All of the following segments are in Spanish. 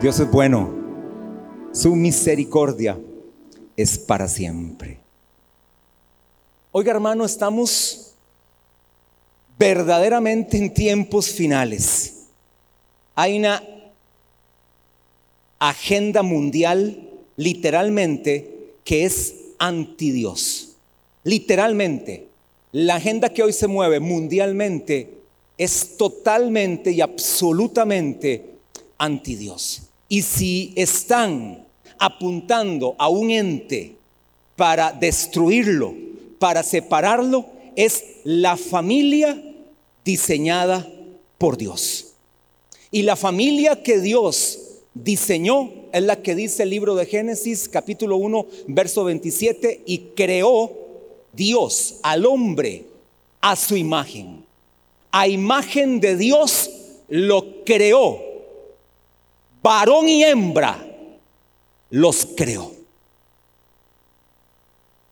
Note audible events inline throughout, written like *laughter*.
Dios es bueno. Su misericordia es para siempre. Oiga hermano, estamos verdaderamente en tiempos finales. Hay una agenda mundial literalmente que es anti Dios. Literalmente, la agenda que hoy se mueve mundialmente es totalmente y absolutamente anti Dios. Y si están apuntando a un ente para destruirlo, para separarlo, es la familia diseñada por Dios. Y la familia que Dios diseñó es la que dice el libro de Génesis capítulo 1 verso 27 y creó Dios al hombre a su imagen. A imagen de Dios lo creó varón y hembra, los creó.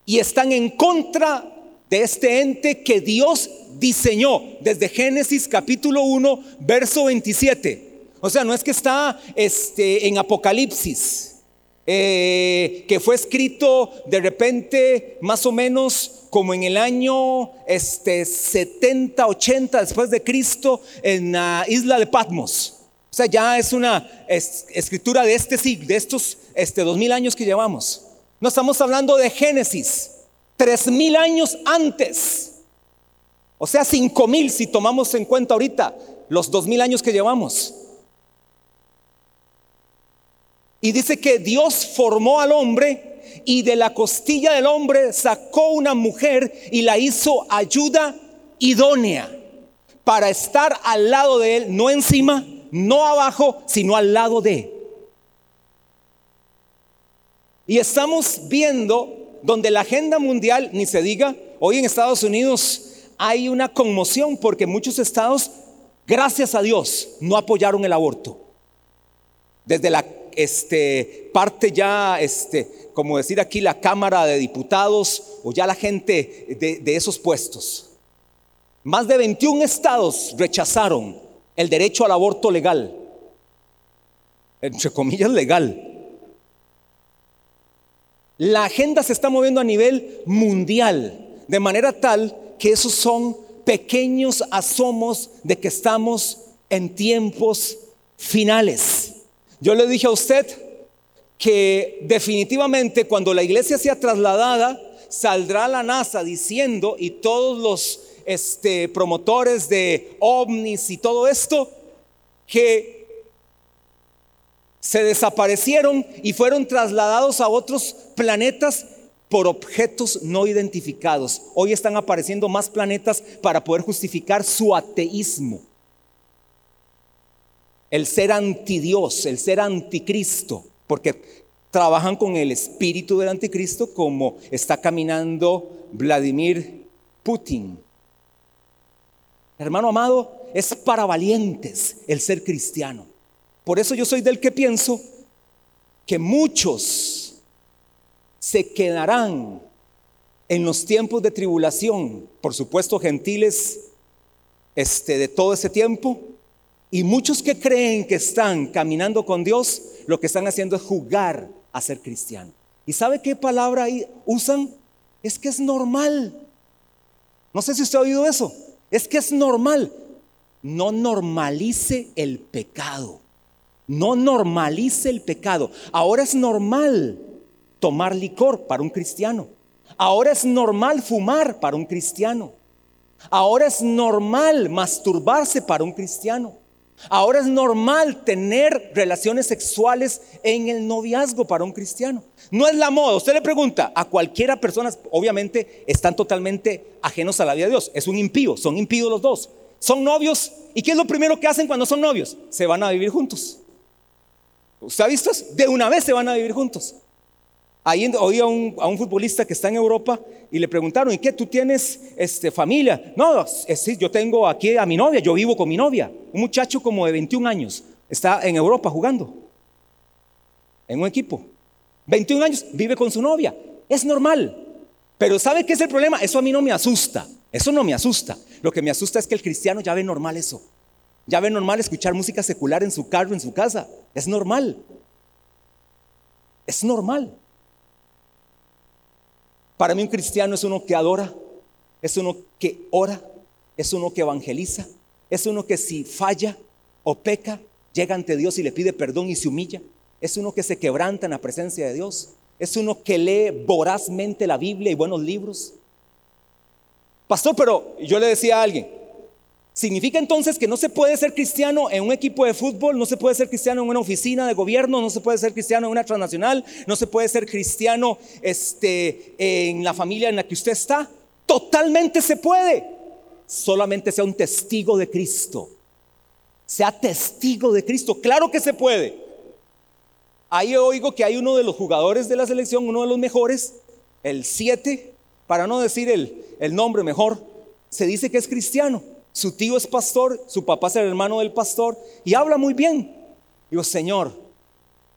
Y están en contra de este ente que Dios diseñó desde Génesis capítulo 1, verso 27. O sea, no es que está este, en Apocalipsis, eh, que fue escrito de repente más o menos como en el año este, 70, 80 después de Cristo en la isla de Patmos. Sea, ya es una escritura de este siglo, de estos este, dos mil años que llevamos. No estamos hablando de Génesis, tres mil años antes. O sea, cinco mil si tomamos en cuenta ahorita los dos mil años que llevamos. Y dice que Dios formó al hombre y de la costilla del hombre sacó una mujer y la hizo ayuda idónea para estar al lado de él, no encima, no abajo, sino al lado de. Y estamos viendo donde la agenda mundial, ni se diga, hoy en Estados Unidos hay una conmoción porque muchos estados, gracias a Dios, no apoyaron el aborto. Desde la este, parte ya, este, como decir aquí, la Cámara de Diputados o ya la gente de, de esos puestos. Más de 21 estados rechazaron el derecho al aborto legal, entre comillas legal. La agenda se está moviendo a nivel mundial, de manera tal que esos son pequeños asomos de que estamos en tiempos finales. Yo le dije a usted que definitivamente cuando la iglesia sea trasladada, saldrá la NASA diciendo y todos los este, promotores de ovnis y todo esto, que se desaparecieron y fueron trasladados a otros planetas por objetos no identificados. Hoy están apareciendo más planetas para poder justificar su ateísmo. El ser antidios, el ser anticristo, porque trabajan con el espíritu del anticristo como está caminando Vladimir Putin. Hermano amado, es para valientes el ser cristiano. Por eso yo soy del que pienso que muchos se quedarán en los tiempos de tribulación, por supuesto gentiles este, de todo ese tiempo, y muchos que creen que están caminando con Dios, lo que están haciendo es jugar a ser cristiano. ¿Y sabe qué palabra usan? Es que es normal. No sé si usted ha oído eso. Es que es normal. No normalice el pecado. No normalice el pecado. Ahora es normal tomar licor para un cristiano. Ahora es normal fumar para un cristiano. Ahora es normal masturbarse para un cristiano. Ahora es normal tener relaciones sexuales en el noviazgo para un cristiano. No es la moda. Usted le pregunta a cualquiera persona, obviamente están totalmente ajenos a la vida de Dios. Es un impío, son impíos los dos. Son novios. ¿Y qué es lo primero que hacen cuando son novios? Se van a vivir juntos. ¿Usted ha visto? De una vez se van a vivir juntos. Ahí oí a un, futbolista que está en Europa y le preguntaron, ¿y qué? ¿Tú tienes este, familia? No, yo tengo aquí a mi novia, yo vivo con mi novia. Un muchacho como de 21 años está en Europa jugando en un equipo. 21 años, vive con su novia. Es normal. Pero ¿sabe qué es el problema? Eso a mí no me asusta. Eso no me asusta. Lo que me asusta es que el cristiano ya ve normal eso. Ya ve normal escuchar música secular en su carro, en su casa. Es normal. Es normal. Para mí un cristiano es uno que adora, es uno que ora, es uno que evangeliza, es uno que si falla o peca, llega ante Dios y le pide perdón y se humilla. Es uno que se quebranta en la presencia de Dios. Es uno que lee vorazmente la Biblia y buenos libros. Pastor, pero yo le decía a alguien, ¿significa entonces que no se puede ser cristiano en un equipo de fútbol? ¿No se puede ser cristiano en una oficina de gobierno? ¿No se puede ser cristiano en una transnacional? ¿No se puede ser cristiano este, en la familia en la que usted está? Totalmente se puede. Solamente sea un testigo de Cristo. Sea testigo de Cristo. Claro que se puede. Ahí oigo que hay uno de los jugadores de la selección, uno de los mejores, el 7, para no decir el, el nombre mejor, se dice que es cristiano. Su tío es pastor, su papá es el hermano del pastor y habla muy bien. Digo, Señor,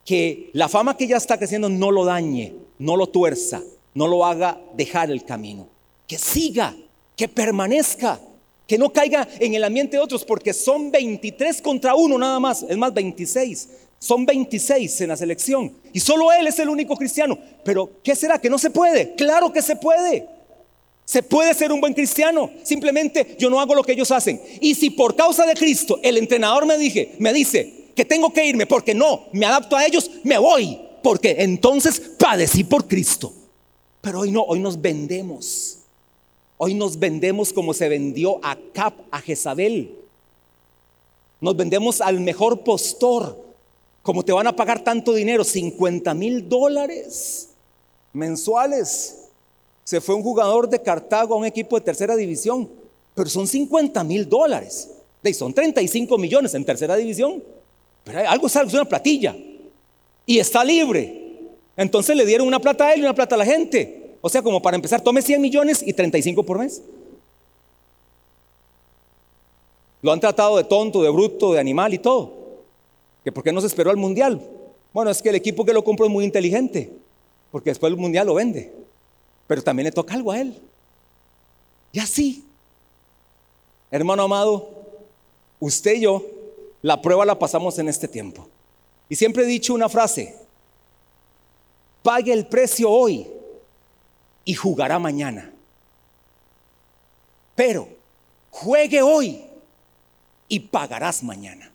que la fama que ya está creciendo no lo dañe, no lo tuerza, no lo haga dejar el camino que siga, que permanezca, que no caiga en el ambiente de otros, porque son 23 contra uno nada más, es más 26. Son 26 en la selección y solo él es el único cristiano. Pero ¿qué será? ¿Que no se puede? Claro que se puede. Se puede ser un buen cristiano. Simplemente yo no hago lo que ellos hacen. Y si por causa de Cristo el entrenador me, dije, me dice que tengo que irme porque no me adapto a ellos, me voy. Porque entonces padecí por Cristo. Pero hoy no, hoy nos vendemos. Hoy nos vendemos como se vendió a Cap, a Jezabel. Nos vendemos al mejor postor. Como te van a pagar tanto dinero, 50 mil dólares mensuales. Se fue un jugador de Cartago a un equipo de tercera división, pero son 50 mil dólares. Y son 35 millones en tercera división. Pero algo es una platilla. Y está libre. Entonces le dieron una plata a él y una plata a la gente. O sea, como para empezar, tome 100 millones y 35 por mes. Lo han tratado de tonto, de bruto, de animal y todo. ¿Que por qué no se esperó al mundial? Bueno, es que el equipo que lo compró es muy inteligente, porque después el mundial lo vende. Pero también le toca algo a él. Y así, hermano amado, usted y yo, la prueba la pasamos en este tiempo. Y siempre he dicho una frase, pague el precio hoy y jugará mañana. Pero juegue hoy y pagarás mañana.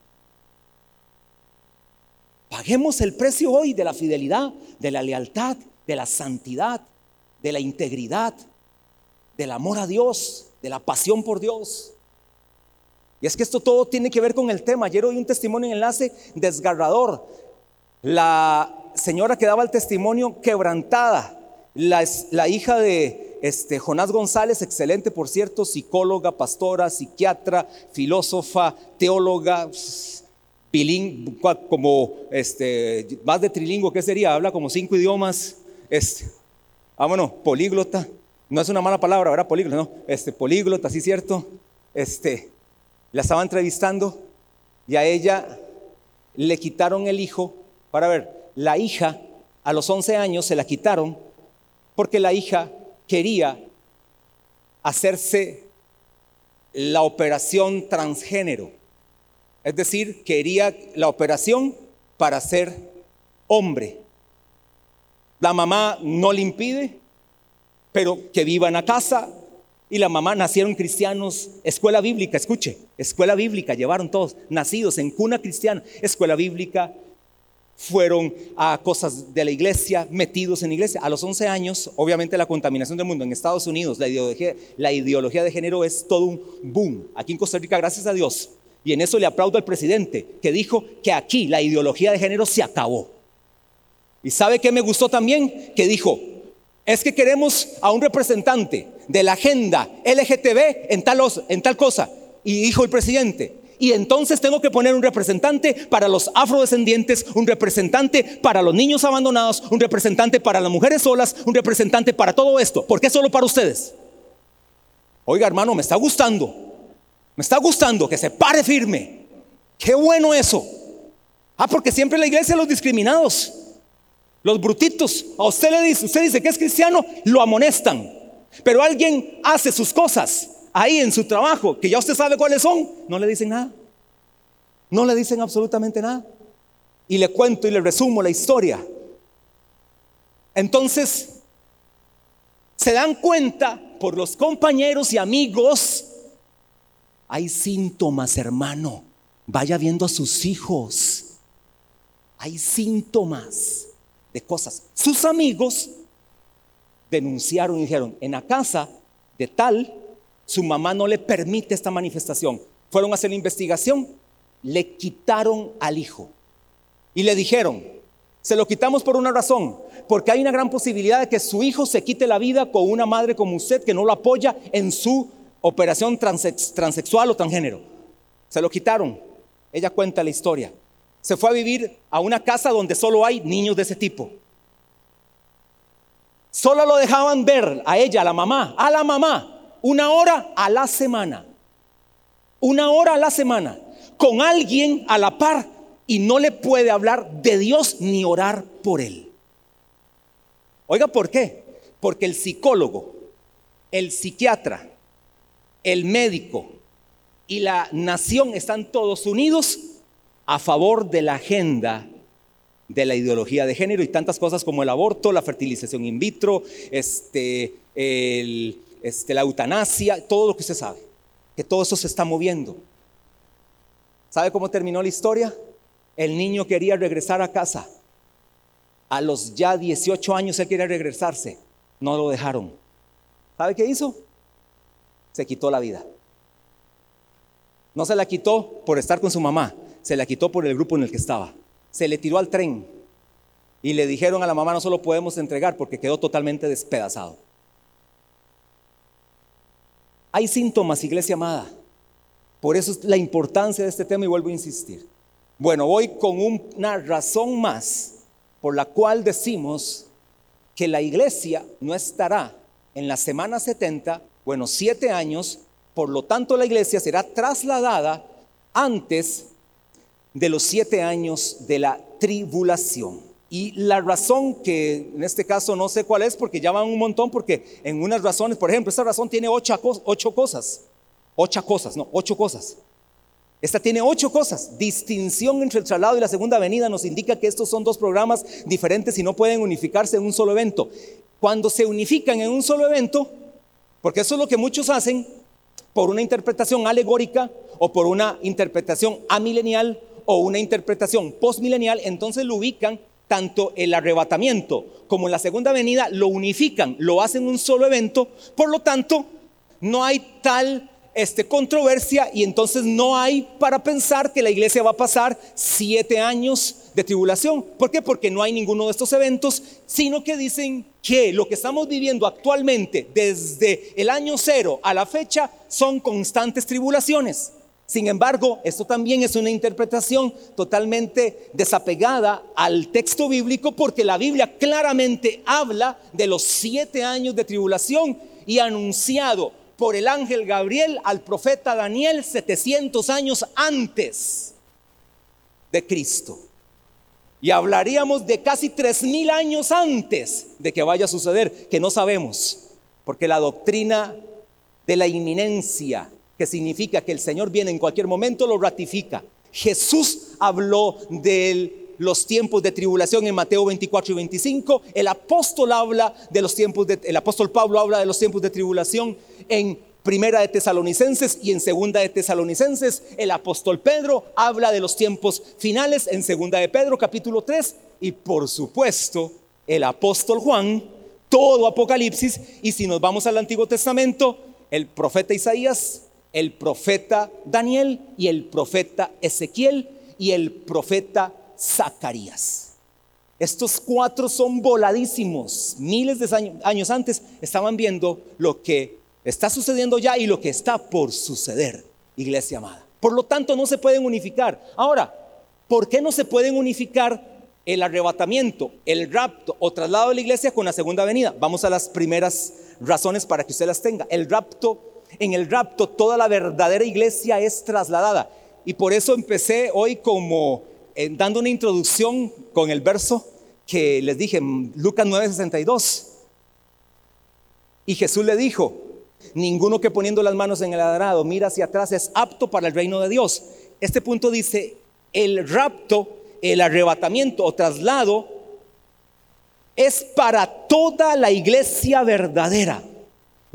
Paguemos el precio hoy de la fidelidad, de la lealtad, de la santidad, de la integridad, del amor a Dios, de la pasión por Dios. Y es que esto todo tiene que ver con el tema. Ayer oí un testimonio en enlace desgarrador. La señora que daba el testimonio quebrantada la, hija de este, Jonás González, excelente por cierto, psicóloga, pastora, psiquiatra, filósofa, teóloga, bilingüe, como este, más de trilingüe, ¿qué sería? Habla como cinco idiomas, este, vámonos, políglota, no es una mala palabra, ¿verdad? Políglota, no, este, políglota, sí cierto, este, la estaba entrevistando y a ella le quitaron el hijo, para ver, la hija a los 11 años se la quitaron porque la hija quería hacerse la operación transgénero. Es decir, quería la operación para ser hombre. La mamá no le impide, pero que viva en la casa. Y la mamá nacieron cristianos, escuela bíblica, escuche, escuela bíblica, llevaron todos, nacidos en cuna cristiana, escuela bíblica, fueron a cosas de la iglesia, metidos en iglesia. A los 11 años, obviamente la contaminación del mundo en Estados Unidos, la ideología, la ideología de género es todo un boom. Aquí en Costa Rica, gracias a Dios, y en eso le aplaudo al presidente, que dijo que aquí la ideología de género se acabó. ¿Y sabe qué me gustó también? Que dijo, es que queremos a un representante de la agenda LGTB en tal, en tal cosa. Y dijo el presidente, y entonces tengo que poner un representante para los afrodescendientes, un representante para los niños abandonados, un representante para las mujeres solas, un representante para todo esto. ¿Por qué solo para ustedes? Oiga, hermano, me está gustando. Me está gustando que se pare firme. Qué bueno eso. Ah, porque siempre la iglesia los discriminados, los brutitos. A usted le dice, usted dice que es cristiano, lo amonestan. Pero alguien hace sus cosas ahí en su trabajo, que ya usted sabe cuáles son, no le dicen nada. No le dicen absolutamente nada. Y le cuento y le resumo la historia. Entonces, se dan cuenta por los compañeros y amigos, hay síntomas, hermano. Vaya viendo a sus hijos. Hay síntomas cosas. Sus amigos denunciaron y dijeron, en la casa de tal, su mamá no le permite esta manifestación. Fueron a hacer la investigación, le quitaron al hijo y le dijeron, se lo quitamos por una razón, porque hay una gran posibilidad de que su hijo se quite la vida con una madre como usted que no lo apoya en su operación transexual o transgénero. Se lo quitaron. Ella cuenta la historia. Se fue a vivir a una casa donde solo hay niños de ese tipo. Solo lo dejaban ver a ella, a la mamá, a la mamá, una hora a la semana. Una hora a la semana. Con alguien a la par y no le puede hablar de Dios ni orar por él. Oiga, ¿por qué? Porque el psicólogo, el psiquiatra, el médico y la nación están todos unidos a favor de la agenda de la ideología de género y tantas cosas como el aborto, la fertilización in vitro, este, este, la eutanasia, todo lo que usted sabe, que todo eso se está moviendo. ¿Sabe cómo terminó la historia? El niño quería regresar a casa. A los ya 18 años él quería regresarse. No lo dejaron. ¿Sabe qué hizo? Se quitó la vida. No se la quitó por estar con su mamá, se la quitó por el grupo en el que estaba se le tiró al tren y le dijeron a la mamá no se lo podemos entregar porque quedó totalmente despedazado. Hay síntomas, iglesia amada. Por eso es la importancia de este tema y vuelvo a insistir. Bueno, voy con una razón más por la cual decimos que la iglesia no estará en la semana 70, bueno, siete años, por lo tanto la iglesia será trasladada antes de los siete años de la tribulación. Y la razón que en este caso no sé cuál es, porque ya van un montón, porque en unas razones, por ejemplo, esta razón tiene ocho, ocho cosas. Ocho cosas, no, ocho cosas. Esta tiene ocho cosas. Distinción entre el traslado y la segunda venida nos indica que estos son dos programas diferentes y no pueden unificarse en un solo evento. Cuando se unifican en un solo evento, porque eso es lo que muchos hacen, por una interpretación alegórica o por una interpretación amilenial o una interpretación postmilenial, entonces lo ubican tanto el arrebatamiento como la segunda venida, lo unifican, lo hacen un solo evento, por lo tanto, no hay tal este, controversia y entonces no hay para pensar que la iglesia va a pasar siete años de tribulación. ¿Por qué? Porque no hay ninguno de estos eventos, sino que dicen que lo que estamos viviendo actualmente desde el año cero a la fecha son constantes tribulaciones. Sin embargo, esto también es una interpretación totalmente desapegada al texto bíblico porque la Biblia claramente habla de los siete años de tribulación y anunciado por el ángel Gabriel al profeta Daniel 700 años antes de Cristo. Y hablaríamos de casi tres mil años antes de que vaya a suceder, que no sabemos, porque la doctrina de la inminencia que significa que el Señor viene en cualquier momento, lo ratifica. Jesús habló de los tiempos de tribulación en Mateo 24 y 25. El apóstol habla de los tiempos de, el apóstol Pablo habla de los tiempos de tribulación en Primera de Tesalonicenses y en Segunda de Tesalonicenses. El apóstol Pedro habla de los tiempos finales en Segunda de Pedro capítulo 3 y por supuesto el apóstol Juan, todo Apocalipsis y si nos vamos al Antiguo Testamento, el profeta Isaías el profeta Daniel y el profeta Ezequiel y el profeta Zacarías. Estos cuatro son voladísimos. Miles de años antes estaban viendo lo que está sucediendo ya y lo que está por suceder, iglesia amada. Por lo tanto, no se pueden unificar. Ahora, ¿por qué no se pueden unificar el arrebatamiento, el rapto o traslado de la iglesia con la segunda venida? Vamos a las primeras razones para que usted las tenga. El rapto en el rapto toda la verdadera iglesia es trasladada. Y por eso empecé hoy como eh, dando una introducción con el verso que les dije, Lucas 9:62. Y Jesús le dijo, ninguno que poniendo las manos en el adarado mira hacia atrás es apto para el reino de Dios. Este punto dice, el rapto el arrebatamiento o traslado es para toda la iglesia verdadera.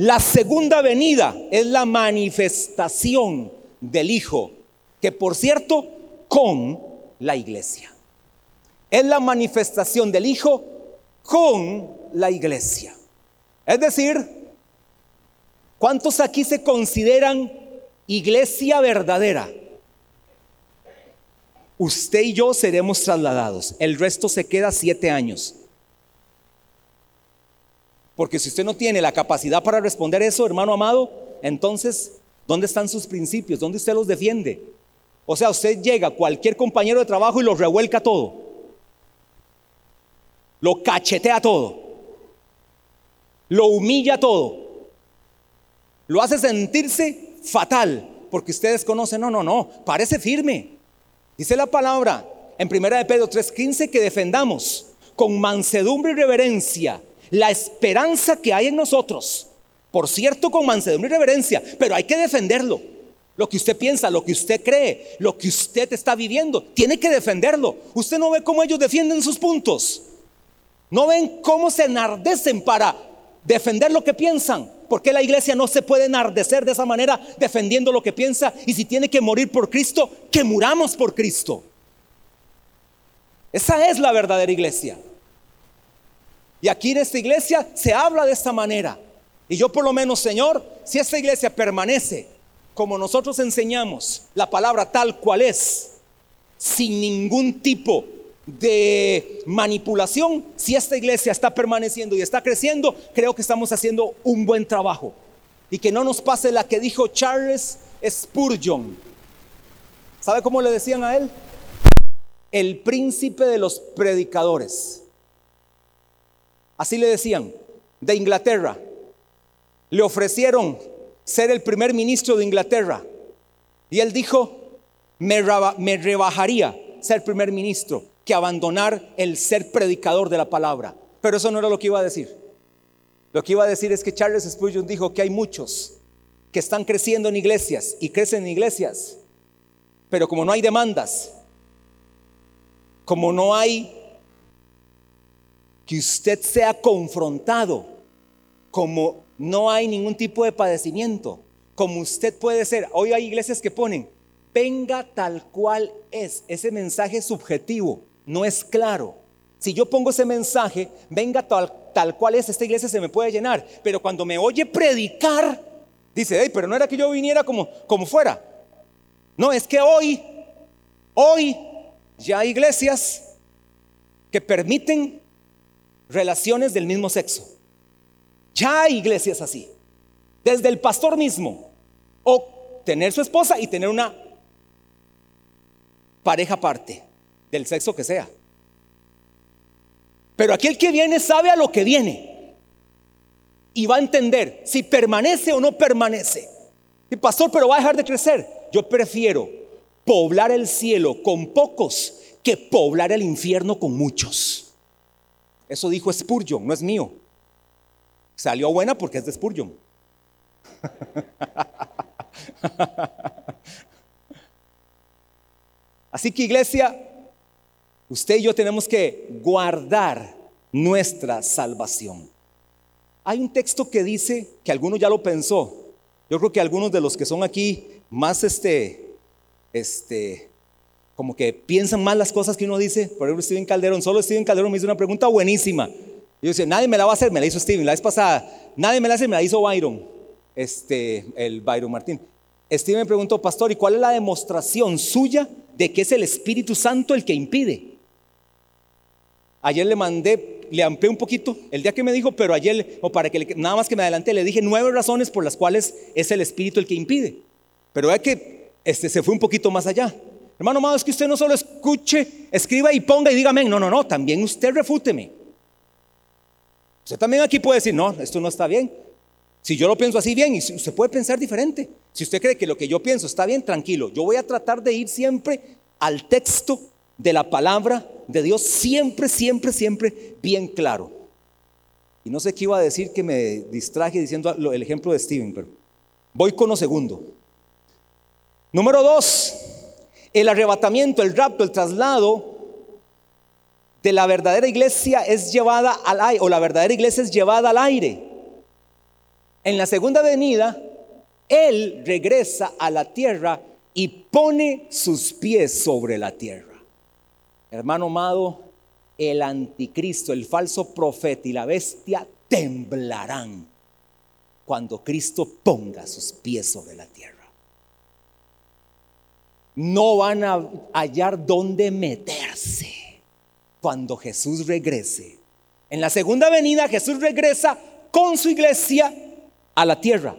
La segunda venida es la manifestación del Hijo, que por cierto, con la iglesia. Es la manifestación del Hijo con la iglesia. Es decir, ¿cuántos aquí se consideran iglesia verdadera? Usted y yo seremos trasladados. El resto se queda siete años. Porque si usted no tiene la capacidad para responder eso, hermano amado, entonces, ¿dónde están sus principios? ¿Dónde usted los defiende? O sea, usted llega a cualquier compañero de trabajo y lo revuelca todo. Lo cachetea todo. Lo humilla todo. Lo hace sentirse fatal porque ustedes conocen, no, no, no, parece firme. Dice la palabra en 1 de Pedro 3:15 que defendamos con mansedumbre y reverencia la esperanza que hay en nosotros. Por cierto, con mansedumbre y reverencia, pero hay que defenderlo. Lo que usted piensa, lo que usted cree, lo que usted está viviendo, tiene que defenderlo. Usted no ve cómo ellos defienden sus puntos. No ven cómo se enardecen para defender lo que piensan. Porque la iglesia no se puede enardecer de esa manera defendiendo lo que piensa? Y si tiene que morir por Cristo, que muramos por Cristo. Esa es la verdadera iglesia. Y aquí en esta iglesia se habla de esta manera. Y yo por lo menos, Señor, si esta iglesia permanece como nosotros enseñamos, la palabra tal cual es, sin ningún tipo de manipulación, si esta iglesia está permaneciendo y está creciendo, creo que estamos haciendo un buen trabajo. Y que no nos pase la que dijo Charles Spurgeon. ¿Sabe cómo le decían a él? El príncipe de los predicadores. Así le decían, de Inglaterra. Le ofrecieron ser el primer ministro de Inglaterra. Y él dijo, me, rebajaría ser primer ministro que abandonar el ser predicador de la palabra. Pero eso no era lo que iba a decir. Lo que iba a decir es que Charles Spurgeon dijo que hay muchos que están creciendo en iglesias y crecen en iglesias, pero como no hay demandas, como no hay que usted sea confrontado como no hay ningún tipo de padecimiento, como usted puede ser. Hoy hay iglesias que ponen, venga tal cual es. Ese mensaje subjetivo, no es claro. Si yo pongo ese mensaje, venga tal, tal cual es, esta iglesia se me puede llenar. Pero cuando me oye predicar, dice, hey, pero no era que yo viniera como, como fuera. No, es que hoy, hoy ya hay iglesias que permiten relaciones del mismo sexo. Ya hay iglesias así. Desde el pastor mismo. O tener su esposa y tener una pareja aparte, del sexo que sea. Pero aquel que viene sabe a lo que viene. Y va a entender si permanece o no permanece. Y pastor, pero va a dejar de crecer. Yo prefiero poblar el cielo con pocos que poblar el infierno con muchos. Eso dijo Spurgeon, no es mío. Salió buena porque es de Spurgeon. *laughs* Así que iglesia, usted y yo tenemos que guardar nuestra salvación. Hay un texto que dice que alguno ya lo pensó. Yo creo que algunos de los que son aquí más este, este, como que piensan mal las cosas que uno dice. Por ejemplo, Steven Calderón, solo Steven Calderón me hizo una pregunta buenísima. Yo decía, nadie me la va a hacer, me la hizo Steven. La vez pasada, nadie me la hace, me la hizo Byron, este, el Byron Martín. Steven me preguntó, pastor, ¿y cuál es la demostración suya de que es el Espíritu Santo el que impide? Ayer le mandé, le amplié un poquito el día que me dijo, pero ayer, o para que nada más que me adelanté, le dije nueve razones por las cuales es el Espíritu el que impide. Pero es que este, se fue un poquito más allá. Hermano amado, es que usted no solo escuche, escriba y ponga y dígame, no, no, no, también usted refúteme. Usted también aquí puede decir, no, esto no está bien. Si yo lo pienso así bien, y usted puede pensar diferente. Si usted cree que lo que yo pienso está bien, tranquilo. Yo voy a tratar de ir siempre al texto de la palabra de Dios, siempre, siempre, siempre bien claro. Y no sé qué iba a decir que me distraje diciendo el ejemplo de Steven, pero voy con lo segundo. Número dos, el arrebatamiento, el rapto, el traslado de la verdadera iglesia es llevada al aire, o la verdadera iglesia es llevada al aire. En la segunda venida, Él regresa a la tierra y pone sus pies sobre la tierra. Hermano amado, el anticristo, el falso profeta y la bestia temblarán cuando Cristo ponga sus pies sobre la tierra. No van a hallar dónde meterse cuando Jesús regrese. En la segunda venida Jesús regresa con su iglesia a la tierra.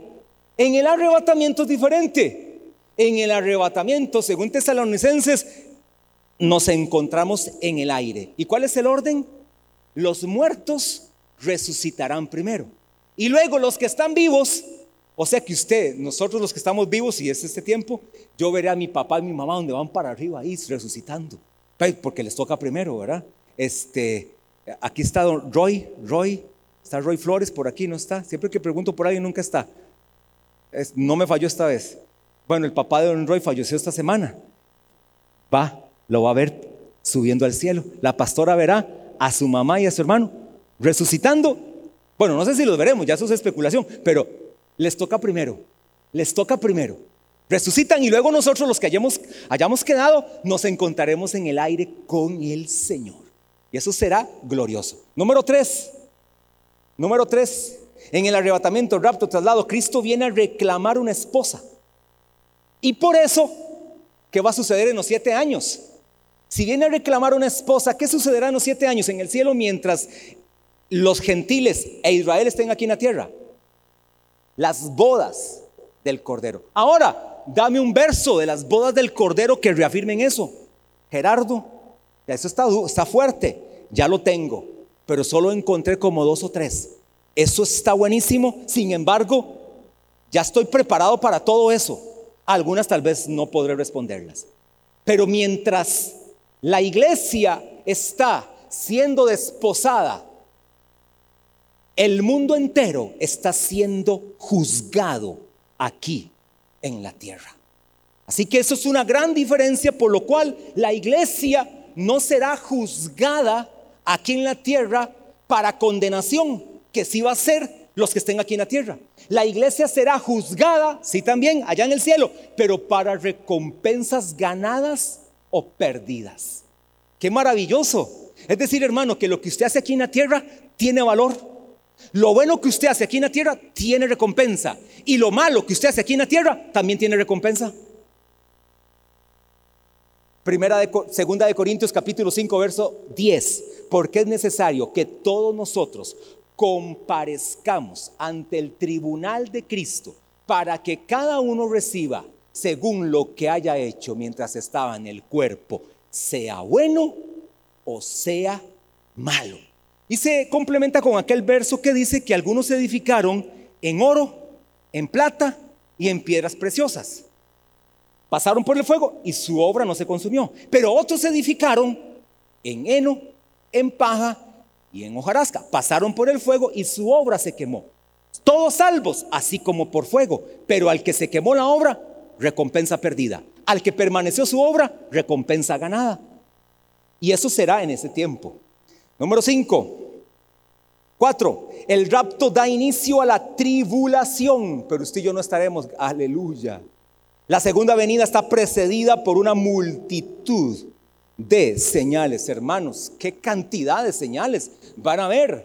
En el arrebatamiento es diferente. En el arrebatamiento, según tesalonicenses, nos encontramos en el aire. ¿Y cuál es el orden? Los muertos resucitarán primero. Y luego los que están vivos, o sea que usted, nosotros los que estamos vivos, y es este tiempo, yo veré a mi papá y mi mamá donde van para arriba ahí resucitando porque les toca primero, ¿verdad? Este, aquí está Roy, Roy, está Roy Flores por aquí, ¿no está? Siempre que pregunto por ahí nunca está. no me falló esta vez. Bueno, el papá de Don Roy falleció esta semana. Va, lo va a ver subiendo al cielo. La pastora verá a su mamá y a su hermano resucitando. Bueno, no sé si los veremos, ya eso es especulación, pero les toca primero. Les toca primero. Resucitan y luego nosotros los que hayamos, hayamos quedado nos encontraremos en el aire con el Señor. Y eso será glorioso. Número tres. Número tres. En el arrebatamiento, rapto, traslado, Cristo viene a reclamar una esposa. Y por eso, ¿qué va a suceder en los siete años? Si viene a reclamar una esposa, ¿qué sucederá en los siete años en el cielo mientras los gentiles e Israel estén aquí en la tierra? Las bodas del Cordero. Ahora, dame un verso de las bodas del Cordero que reafirmen eso. Gerardo, eso está, está fuerte, ya lo tengo, pero solo encontré como dos o tres. Eso está buenísimo, sin embargo, ya estoy preparado para todo eso. Algunas tal vez no podré responderlas. Pero mientras la iglesia está siendo desposada, el mundo entero está siendo juzgado aquí en la tierra. Así que eso es una gran diferencia por lo cual la iglesia no será juzgada aquí en la tierra para condenación, que sí va a ser los que estén aquí en la tierra. La iglesia será juzgada, sí también, allá en el cielo, pero para recompensas ganadas o perdidas. Qué maravilloso. Es decir, hermano, que lo que usted hace aquí en la tierra tiene valor. Lo bueno que usted hace aquí en la tierra tiene recompensa. Y lo malo que usted hace aquí en la tierra también tiene recompensa. Primera de, segunda de Corintios capítulo 5 verso 10. Porque es necesario que todos nosotros comparezcamos ante el tribunal de Cristo para que cada uno reciba según lo que haya hecho mientras estaba en el cuerpo, sea bueno o sea malo. Y se complementa con aquel verso que dice que algunos se edificaron en oro, en plata y en piedras preciosas. Pasaron por el fuego y su obra no se consumió. Pero otros se edificaron en heno, en paja y en hojarasca. Pasaron por el fuego y su obra se quemó. Todos salvos, así como por fuego. Pero al que se quemó la obra, recompensa perdida. Al que permaneció su obra, recompensa ganada. Y eso será en ese tiempo. Número 5. Cuatro, el rapto da inicio a la tribulación, pero usted y yo no estaremos, aleluya. La segunda venida está precedida por una multitud de señales, hermanos. ¿Qué cantidad de señales van a haber?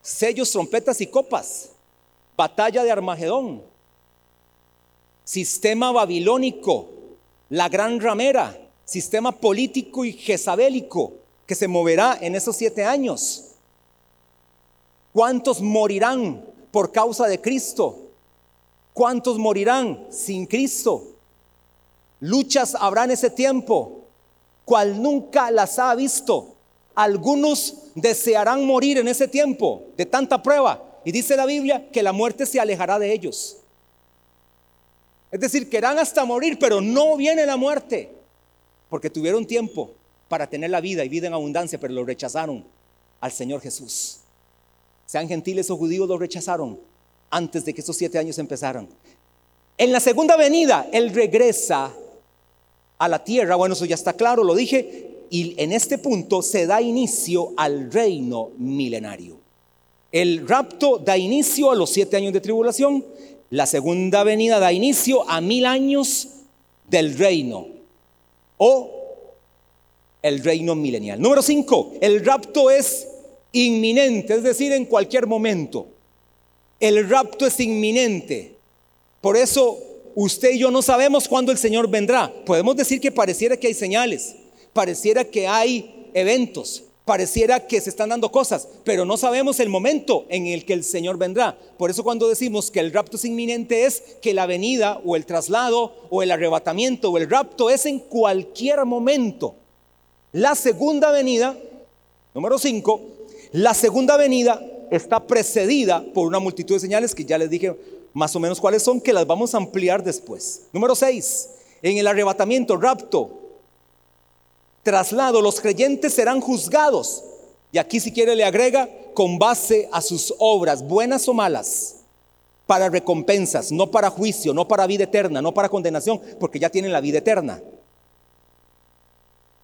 Sellos, trompetas y copas. Batalla de Armagedón. Sistema babilónico. La gran ramera. Sistema político y jezabélico que se moverá en esos siete años. ¿Cuántos morirán por causa de Cristo? ¿Cuántos morirán sin Cristo? Luchas habrá en ese tiempo, cual nunca las ha visto. Algunos desearán morir en ese tiempo de tanta prueba. Y dice la Biblia que la muerte se alejará de ellos. Es decir, querrán hasta morir, pero no viene la muerte. Porque tuvieron tiempo para tener la vida y vida en abundancia, pero lo rechazaron al Señor Jesús sean gentiles o judíos, lo rechazaron antes de que esos siete años empezaran. En la segunda venida, Él regresa a la tierra. Bueno, eso ya está claro, lo dije. y en este punto se da inicio al reino milenario. El rapto da inicio a los siete años de tribulación, la segunda venida da inicio a mil años del reino o el reino milenial. Número cinco, el rapto es inminente, es decir, en cualquier momento. El rapto es inminente. Por eso usted y yo no sabemos cuándo el Señor vendrá. Podemos decir que pareciera que hay señales, pareciera que hay eventos, pareciera que se están dando cosas, pero no sabemos el momento en el que el Señor vendrá. Por eso cuando decimos que el rapto es inminente es que la venida o el traslado o el arrebatamiento o el rapto es en cualquier momento. La segunda venida, número 5, la segunda venida está precedida por una multitud de señales que ya les dije más o menos cuáles son, que las vamos a ampliar después. Número 6, en el arrebatamiento, rapto, traslado, los creyentes serán juzgados. Y aquí si quiere le agrega con base a sus obras, buenas o malas, para recompensas, no para juicio, no para vida eterna, no para condenación, porque ya tienen la vida eterna.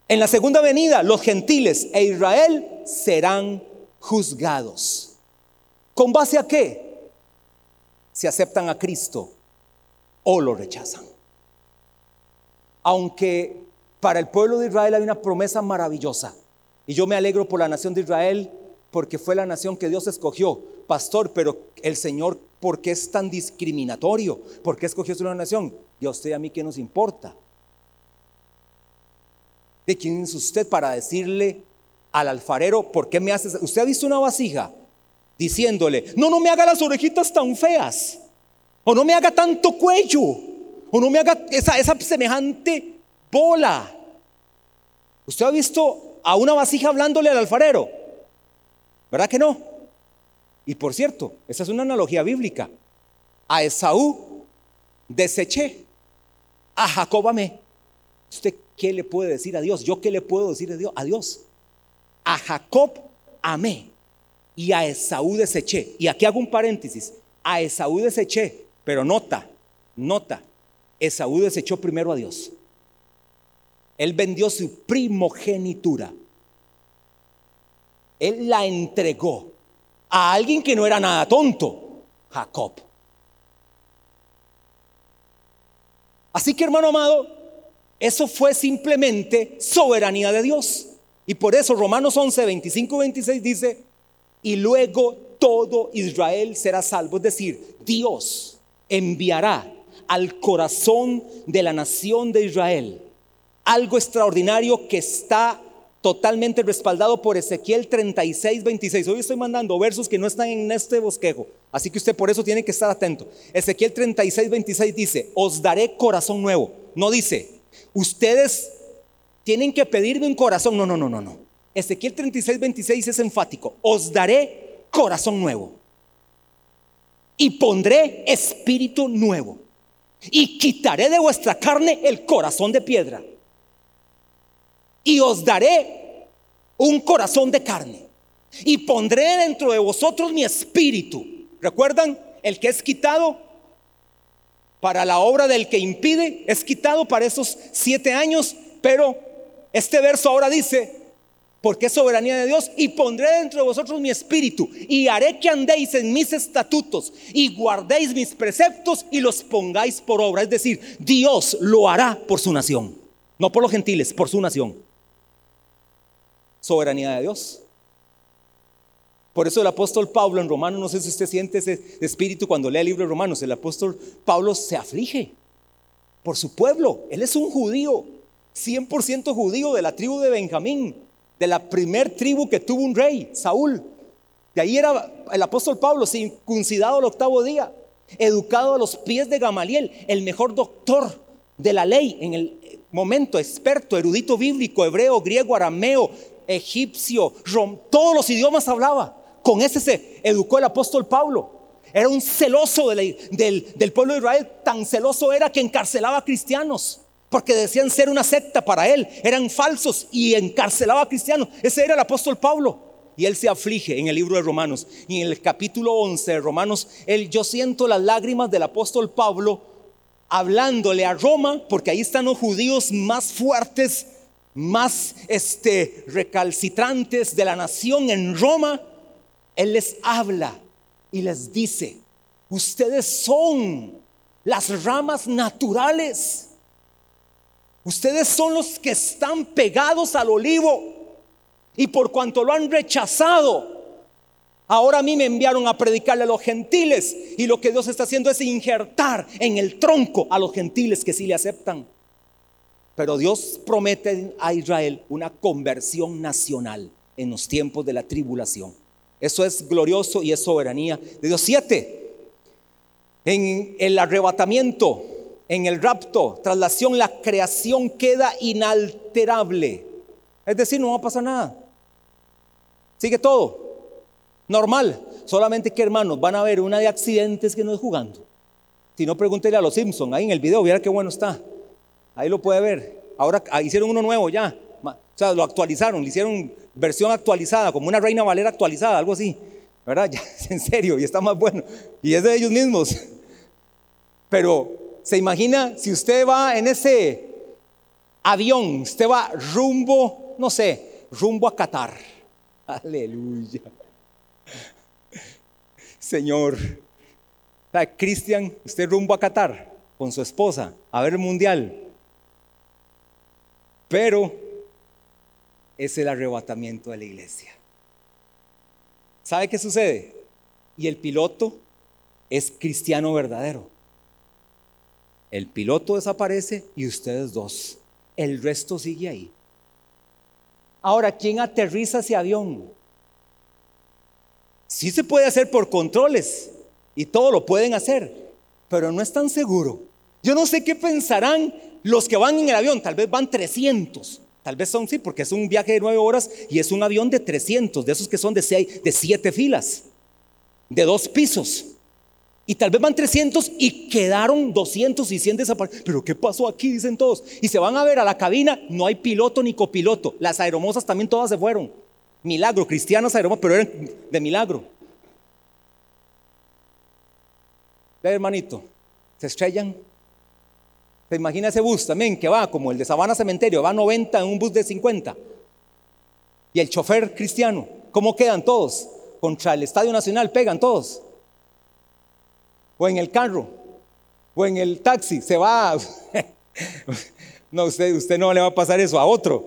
En la segunda venida, los gentiles e Israel serán juzgados. ¿Con base a qué? Si aceptan a Cristo o lo rechazan. Aunque para el pueblo de Israel hay una promesa maravillosa. Y yo me alegro por la nación de Israel porque fue la nación que Dios escogió. Pastor, pero el Señor, ¿por qué es tan discriminatorio? ¿Por qué escogió su nación? Y a usted y a mí, ¿qué nos importa? ¿De quién es usted para decirle al alfarero, ¿por qué me haces? ¿Usted ha visto una vasija? Diciéndole, no, no me haga las orejitas tan feas, o no me haga tanto cuello, o no me haga esa, semejante bola. ¿Usted ha visto a una vasija hablándole al alfarero? ¿Verdad que no? Y por cierto, esa es una analogía bíblica. A Esaú deseché, a Jacob amé. ¿Usted qué le puede decir a Dios? ¿Yo qué le puedo decir a Dios? A Dios. A Jacob amé y a Esaú deseché. Y aquí hago un paréntesis. A Esaú deseché, pero nota, nota, Esaú desechó primero a Dios. Él vendió su primogenitura. Él la entregó a alguien que no era nada tonto, Jacob. Así que hermano amado, eso fue simplemente soberanía de Dios. Y por eso Romanos 11, 25 26 dice, y luego todo Israel será salvo. Es decir, Dios enviará al corazón de la nación de Israel algo extraordinario que está totalmente respaldado por Ezequiel 36, 26. Hoy estoy mandando versos que no están en este bosquejo, así que usted por eso tiene que estar atento. Ezequiel 36, 26 dice, os daré corazón nuevo. No dice, ustedes tienen que pedirme un corazón. No, no, no, no, no. Ezequiel 36, 26 es enfático. Os daré corazón nuevo. Y pondré espíritu nuevo. Y quitaré de vuestra carne el corazón de piedra. Y os daré un corazón de carne. Y pondré dentro de vosotros mi espíritu. ¿Recuerdan? El que es quitado para la obra del que impide es quitado para esos siete años, pero este verso ahora dice, porque es soberanía de Dios, y pondré dentro de vosotros mi espíritu, y haré que andéis en mis estatutos, y guardéis mis preceptos, y los pongáis por obra. Es decir, Dios lo hará por su nación, no por los gentiles, por su nación. Soberanía de Dios. Por eso el apóstol Pablo en Romanos, no sé si usted siente ese espíritu cuando lee el libro de Romanos, el apóstol Pablo se aflige por su pueblo. Él es un judío, 100% judío de la tribu de Benjamín, de la primer tribu que tuvo un rey, Saúl. De ahí era el apóstol Pablo, circuncidado al octavo día, educado a los pies de Gamaliel, el mejor doctor de la ley en el momento, experto, erudito bíblico, hebreo, griego, arameo, egipcio, rom, todos los idiomas hablaba. Con ese se educó el apóstol Pablo. Era un celoso del, pueblo de Israel, tan celoso era que encarcelaba a cristianos, porque decían ser una secta para él, eran falsos y encarcelaba a cristianos. Ese era el apóstol Pablo. Y él se aflige en el libro de Romanos. Y en el capítulo 11 de Romanos, él, yo siento las lágrimas del apóstol Pablo hablándole a Roma, porque ahí están los judíos más fuertes más este, recalcitrantes de la nación en Roma, Él les habla y les dice, ustedes son las ramas naturales. Ustedes son los que están pegados al olivo. Y por cuanto lo han rechazado, ahora a mí me enviaron a predicarle a los gentiles. Y lo que Dios está haciendo es injertar en el tronco a los gentiles que sí le aceptan. Pero Dios promete a Israel una conversión nacional en los tiempos de la tribulación. Eso es glorioso y es soberanía de Dios. Siete, en el arrebatamiento, en el rapto, traslación, la creación queda inalterable. Es decir, no va a pasar nada. Sigue todo. Normal. Solamente que hermanos, van a ver una de accidentes que no es jugando. Si no, pregúntele a los Simpson ahí en el video, viera qué bueno está. Ahí lo puede ver. Ahora ah, hicieron uno nuevo ya. O sea, lo actualizaron, le hicieron versión actualizada, como una Reina Valera actualizada, algo así. ¿Verdad? *laughs* Ya, en serio, y está más bueno. Y es de ellos mismos. *laughs* Pero, ¿se imagina si usted va en ese avión, usted va rumbo, no sé, rumbo a Qatar? *laughs* Aleluya. Señor. Cristian, usted rumbo a Qatar con su esposa a ver el mundial. Pero es el arrebatamiento de la iglesia. ¿Sabe qué sucede? Y el piloto es cristiano verdadero. El piloto desaparece y ustedes dos. El resto sigue ahí. Ahora, ¿quién aterriza ese avión? Sí se puede hacer por controles y todo lo pueden hacer, pero no es tan seguro. Yo no sé qué pensarán los que van en el avión, tal vez van 300. Tal vez son, sí, porque es un viaje de nueve horas y es un avión de 300, de esos que son de, seis, de filas, de dos pisos. Y tal vez van 300 y quedaron 200 y 100 desaparecidos. Pero ¿qué pasó aquí? Dicen todos. Y se van a ver a la cabina, no hay piloto ni copiloto. Las aeromosas también todas se fueron. Milagro, cristianas aeromosas, pero eran de milagro. Ve hermanito, se estrellan ¿Se imagina ese bus también que va como el de Sabana Cementerio, va 90 en un bus de 50? Y el chofer cristiano, ¿cómo quedan todos? Contra el Estadio Nacional pegan todos. O en el carro, o en el taxi, se va. *laughs* no, usted, no le va a pasar eso a otro.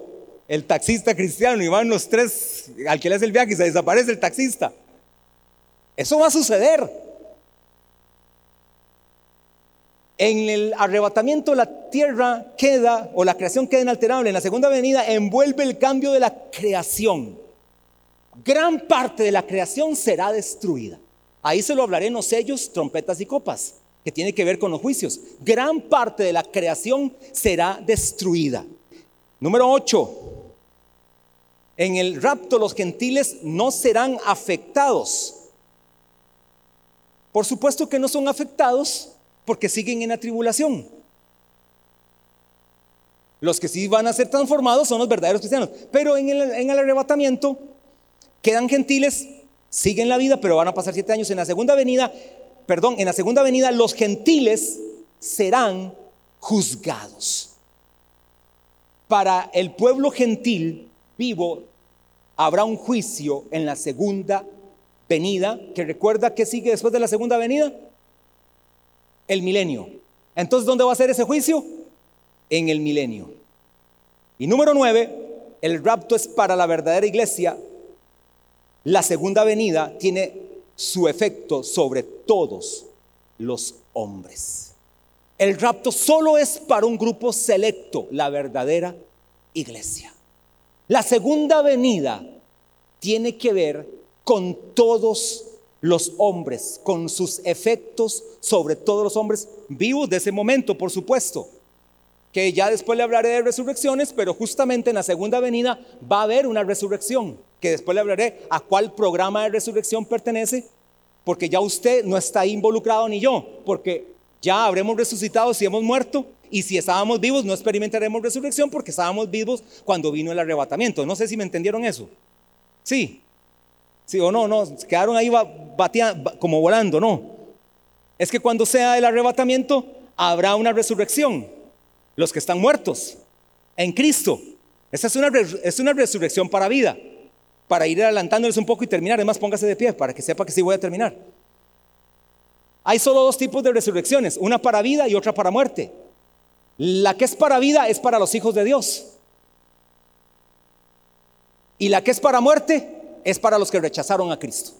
El taxista cristiano y van los tres al que le hace el viaje y se desaparece el taxista. Eso va a suceder. En el arrebatamiento la tierra queda, o la creación queda inalterable. En la segunda venida envuelve el cambio de la creación. Gran parte de la creación será destruida. Ahí se lo hablaré en los sellos, trompetas y copas, que tiene que ver con los juicios. Gran parte de la creación será destruida. Número 8. En el rapto los gentiles no serán afectados. Por supuesto que no son afectados porque siguen en la tribulación. Los que sí van a ser transformados son los verdaderos cristianos. Pero en el, arrebatamiento quedan gentiles, siguen la vida, pero van a pasar siete años. En la segunda venida, perdón, en la segunda venida los gentiles serán juzgados. Para el pueblo gentil vivo habrá un juicio en la segunda venida, que recuerda que sigue después de la segunda venida el milenio. Entonces, ¿dónde va a ser ese juicio? En el milenio. Y número nueve, el rapto es para la verdadera iglesia. La segunda venida tiene su efecto sobre todos los hombres. El rapto solo es para un grupo selecto, la verdadera iglesia. La segunda venida tiene que ver con todos los hombres, con sus efectos sobre todos los hombres vivos de ese momento, por supuesto. Que ya después le hablaré de resurrecciones, pero justamente en la segunda venida va a haber una resurrección, que después le hablaré a cuál programa de resurrección pertenece, porque ya usted no está involucrado ni yo, porque ya habremos resucitado si hemos muerto y si estábamos vivos no experimentaremos resurrección porque estábamos vivos cuando vino el arrebatamiento. No sé si me entendieron eso. Sí, Sí o no, no, quedaron ahí bateando, como volando, no. Es que cuando sea el arrebatamiento, habrá una resurrección. Los que están muertos en Cristo, Esa es una, es una resurrección para vida. Para ir adelantándoles un poco y terminar. Además, póngase de pie para que sepa que sí voy a terminar. Hay solo dos tipos de resurrecciones, una para vida y otra para muerte. La que es para vida es para los hijos de Dios. Y la que es para muerte es para los que rechazaron a Cristo.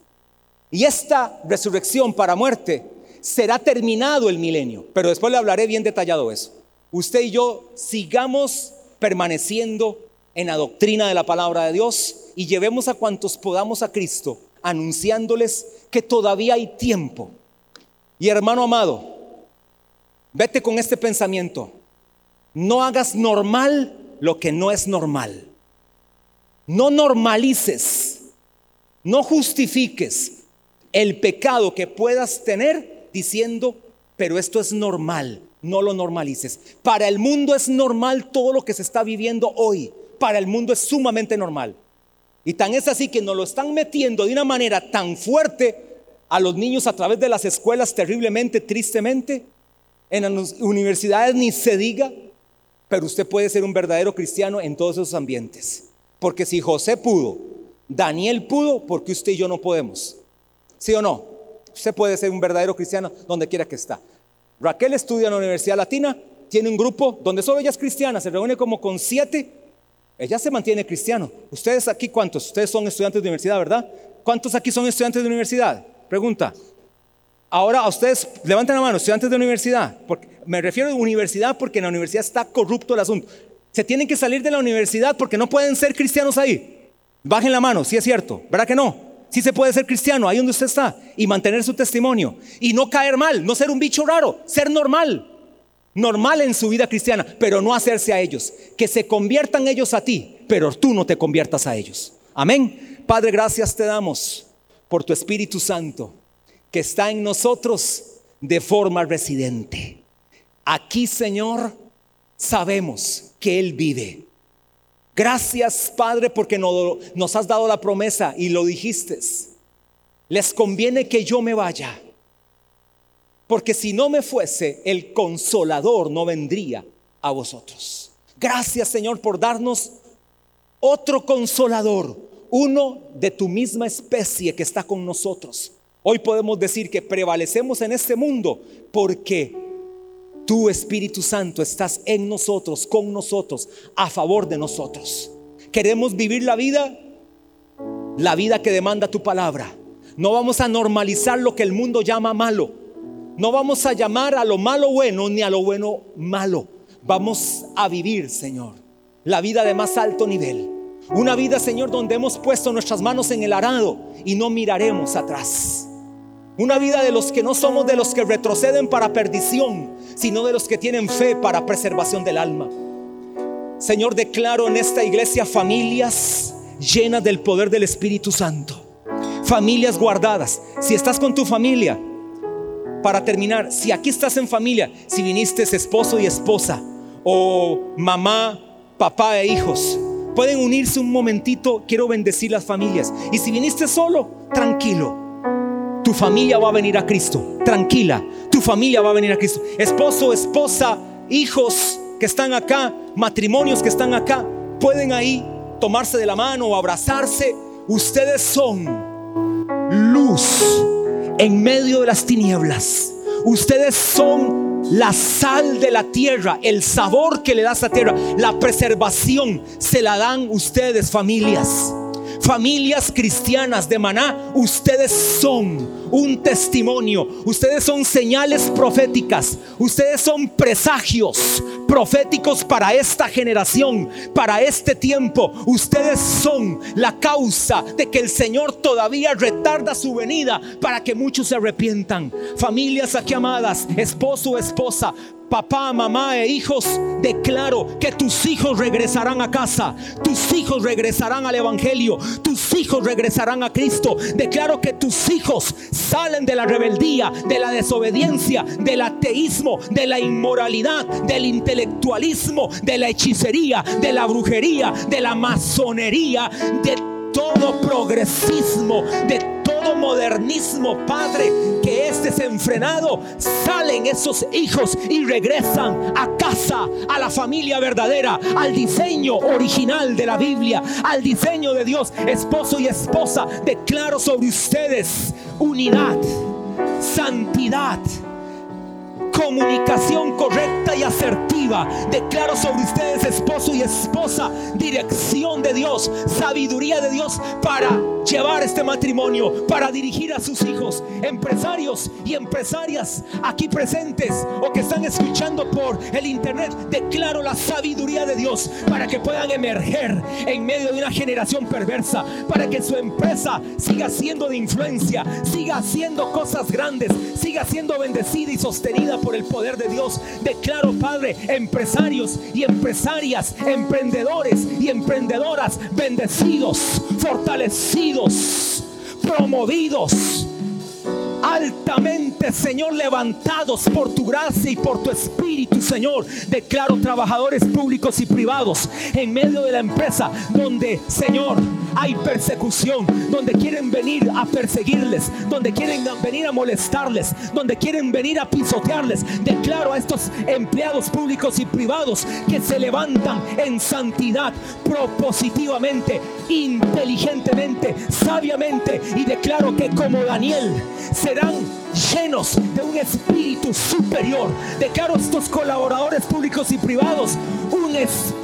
Y esta resurrección para muerte será terminado el milenio, pero después le hablaré bien detallado eso. Usted y yo sigamos permaneciendo en la doctrina de la palabra de Dios y llevemos a cuantos podamos a Cristo, anunciándoles que todavía hay tiempo. Y hermano amado, vete con este pensamiento. No hagas normal lo que no es normal. No normalices, no justifiques el pecado que puedas tener diciendo, pero esto es normal, no lo normalices. Para el mundo es normal todo lo que se está viviendo hoy. Para el mundo es sumamente normal. Y tan es así que nos lo están metiendo de una manera tan fuerte a los niños a través de las escuelas terriblemente, tristemente. En las universidades ni se diga, pero usted puede ser un verdadero cristiano en todos esos ambientes. Porque si José pudo, Daniel pudo, porque usted y yo no podemos. ¿Sí o no? Usted puede ser un verdadero cristiano donde quiera que está. Raquel estudia en la Universidad Latina, tiene un grupo donde solo ella es cristiana, se reúne como con siete, ella se mantiene cristiano. Ustedes aquí, ¿cuántos? Ustedes son estudiantes de universidad, ¿verdad? ¿Cuántos aquí son estudiantes de universidad? Pregunta. Ahora a ustedes, levanten la mano, estudiantes de universidad. Porque, me refiero a universidad porque en la universidad está corrupto el asunto. Se tienen que salir de la universidad porque no pueden ser cristianos ahí. Bajen la mano, si es cierto. ¿Verdad que no? Si se puede ser cristiano ahí donde usted está y mantener su testimonio y no caer mal, no ser un bicho raro, ser normal, normal en su vida cristiana, pero no hacerse a ellos, que se conviertan ellos a ti, pero tú no te conviertas a ellos. Amén. Padre, gracias te damos por tu Espíritu Santo que está en nosotros de forma residente. Aquí, Señor, sabemos que Él vive. Gracias, Padre, porque nos has dado la promesa y lo dijiste. Les conviene que yo me vaya. Porque si no me fuese, el consolador no vendría a vosotros. Gracias, Señor, por darnos otro consolador, uno de tu misma especie que está con nosotros. Hoy podemos decir que prevalecemos en este mundo porque tu Espíritu Santo estás en nosotros, con nosotros, a favor de nosotros. Queremos vivir la vida, la vida que demanda tu palabra. No vamos a normalizar lo que el mundo llama malo. No vamos a llamar a lo malo bueno ni a lo bueno malo. Vamos a vivir, Señor, la vida de más alto nivel. Una vida, Señor, donde hemos puesto nuestras manos en el arado y no miraremos atrás. Una vida de los que no somos de los que retroceden para perdición, sino de los que tienen fe para preservación del alma. Señor, declaro en esta iglesia familias llenas del poder del Espíritu Santo. Familias guardadas. Si estás con tu familia, para terminar, si aquí estás en familia, si viniste esposo y esposa, o mamá, papá e hijos, pueden unirse un momentito. Quiero bendecir las familias. Y si viniste solo, tranquilo tu familia va a venir a Cristo. Tranquila, tu familia va a venir a Cristo. Esposo, esposa, hijos que están acá, matrimonios que están acá, pueden ahí tomarse de la mano o abrazarse. Ustedes son luz en medio de las tinieblas. Ustedes son la sal de la tierra, el sabor que le da esa tierra, la preservación se la dan ustedes familias familias cristianas de Maná, ustedes son un testimonio, ustedes son señales proféticas, ustedes son presagios proféticos para esta generación, para este tiempo. Ustedes son la causa de que el Señor todavía retarda su venida para que muchos se arrepientan. Familias aquí amadas, esposo, esposa, papá, mamá e hijos, declaro que tus hijos regresarán a casa, tus hijos regresarán al Evangelio, tus hijos regresarán a Cristo. Declaro que tus hijos salen de la rebeldía, de la desobediencia, del ateísmo, de la inmoralidad, del intelectualismo, de la hechicería, de la brujería, de la masonería, de todo progresismo, de todo modernismo, Padre, que es desenfrenado, salen esos hijos y regresan a casa, a la familia verdadera, al diseño original de la Biblia, al diseño de Dios, esposo y esposa. Declaro sobre ustedes unidad, santidad comunicación correcta y asertiva. Declaro sobre ustedes, esposo y esposa, dirección de Dios, sabiduría de Dios para llevar este matrimonio, para dirigir a sus hijos, empresarios y empresarias aquí presentes o que están escuchando por el internet. Declaro la sabiduría de Dios para que puedan emerger en medio de una generación perversa, para que su empresa siga siendo de influencia, siga haciendo cosas grandes, siga siendo bendecida y sostenida por el poder de Dios. Declaro, Padre, empresarios y empresarias, emprendedores y emprendedoras bendecidos, fortalecidos, promovidos altamente, Señor, levantados por tu gracia y por tu espíritu, Señor. Declaro trabajadores públicos y privados en medio de la empresa donde, Señor, hay persecución, donde quieren venir a perseguirles, donde quieren venir a molestarles, donde quieren venir a pisotearles. Declaro a estos empleados públicos y privados que se levantan en santidad, propositivamente, inteligentemente, sabiamente. Y declaro que como Daniel se serán llenos de un espíritu superior. Declaro a estos colaboradores públicos y privados un espíritu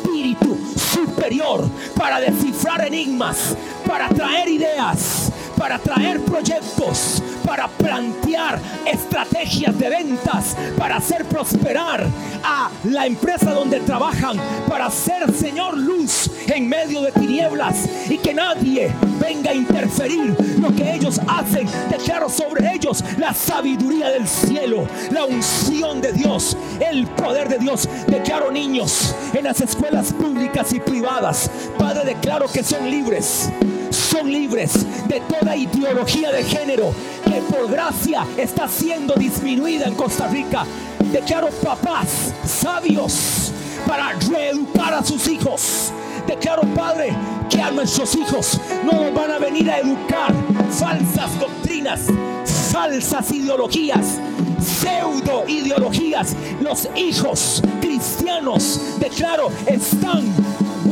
superior para descifrar enigmas, para traer ideas, para traer proyectos, para plantear estrategias de ventas, para hacer prosperar a la empresa donde trabajan, para ser Señor luz en medio de tinieblas y que nadie venga a interferir lo que ellos hacen. Declaro sobre ellos la sabiduría del cielo, la unción de Dios, el poder de Dios. Declaro niños en las escuelas públicas y privadas. Padre, declaro que son libres son libres de toda ideología de género que por gracia está siendo disminuida en Costa Rica. Declaro papás sabios para reeducar a sus hijos. Declaro, Padre, que a nuestros hijos no nos van a venir a educar falsas doctrinas, falsas ideologías, pseudo ideologías. Los hijos cristianos, declaro, están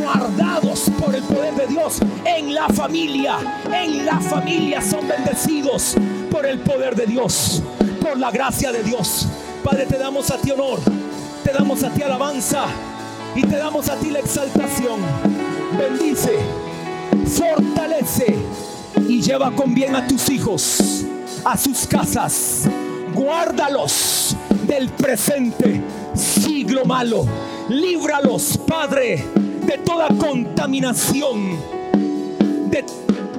guardados por el poder de Dios en la familia. En la familia son bendecidos por el poder de Dios, por la gracia de Dios. Padre, te damos a ti honor, te damos a ti alabanza y te damos a ti la exaltación. Bendice, fortalece y lleva con bien a tus hijos a sus casas. Guárdalos del presente siglo malo. Líbralos, Padre de toda contaminación, de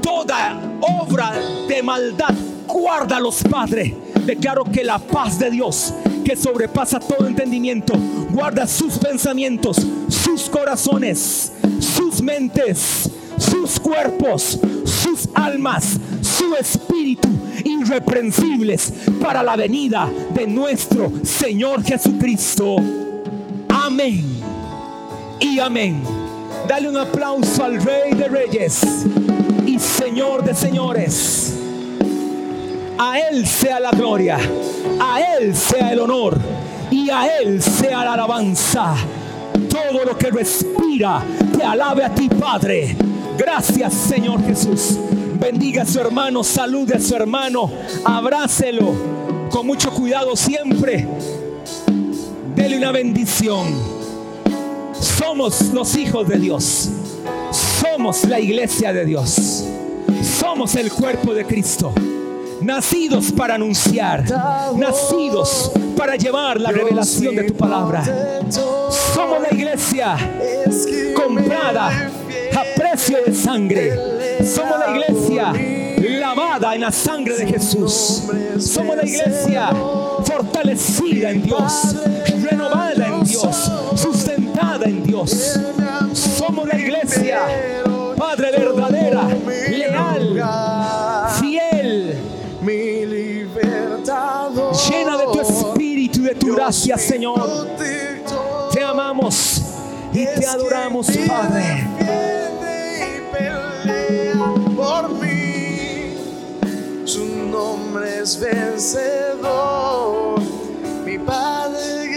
toda obra de maldad. Guárdalos, Padre. Declaro que la paz de Dios, que sobrepasa todo entendimiento, guarda sus pensamientos, sus corazones, sus mentes, sus cuerpos, sus almas, su espíritu irreprensibles para la venida de nuestro Señor Jesucristo. Amén y amén. Dale un aplauso al Rey de Reyes y Señor de Señores. A Él sea la gloria, a Él sea el honor y a Él sea la alabanza. Todo lo que respira, te alabe a ti, Padre. Gracias, Señor Jesús. Bendiga a su hermano, salude a su hermano, abrácelo con mucho cuidado siempre. Dele una bendición. Somos los hijos de Dios. Somos la iglesia de Dios. Somos el cuerpo de Cristo. Nacidos para anunciar. Nacidos para llevar la revelación de tu palabra. Somos la iglesia comprada a precio de sangre. Somos la iglesia lavada en la sangre de Jesús. Somos la iglesia fortalecida en Dios, renovada en Dios, en Dios. Somos la iglesia, Padre verdadera, leal, fiel, llena de tu espíritu y de tu gracia, Señor. Te amamos y te adoramos, Padre. Por mí, su eres vencedor. Mi Padre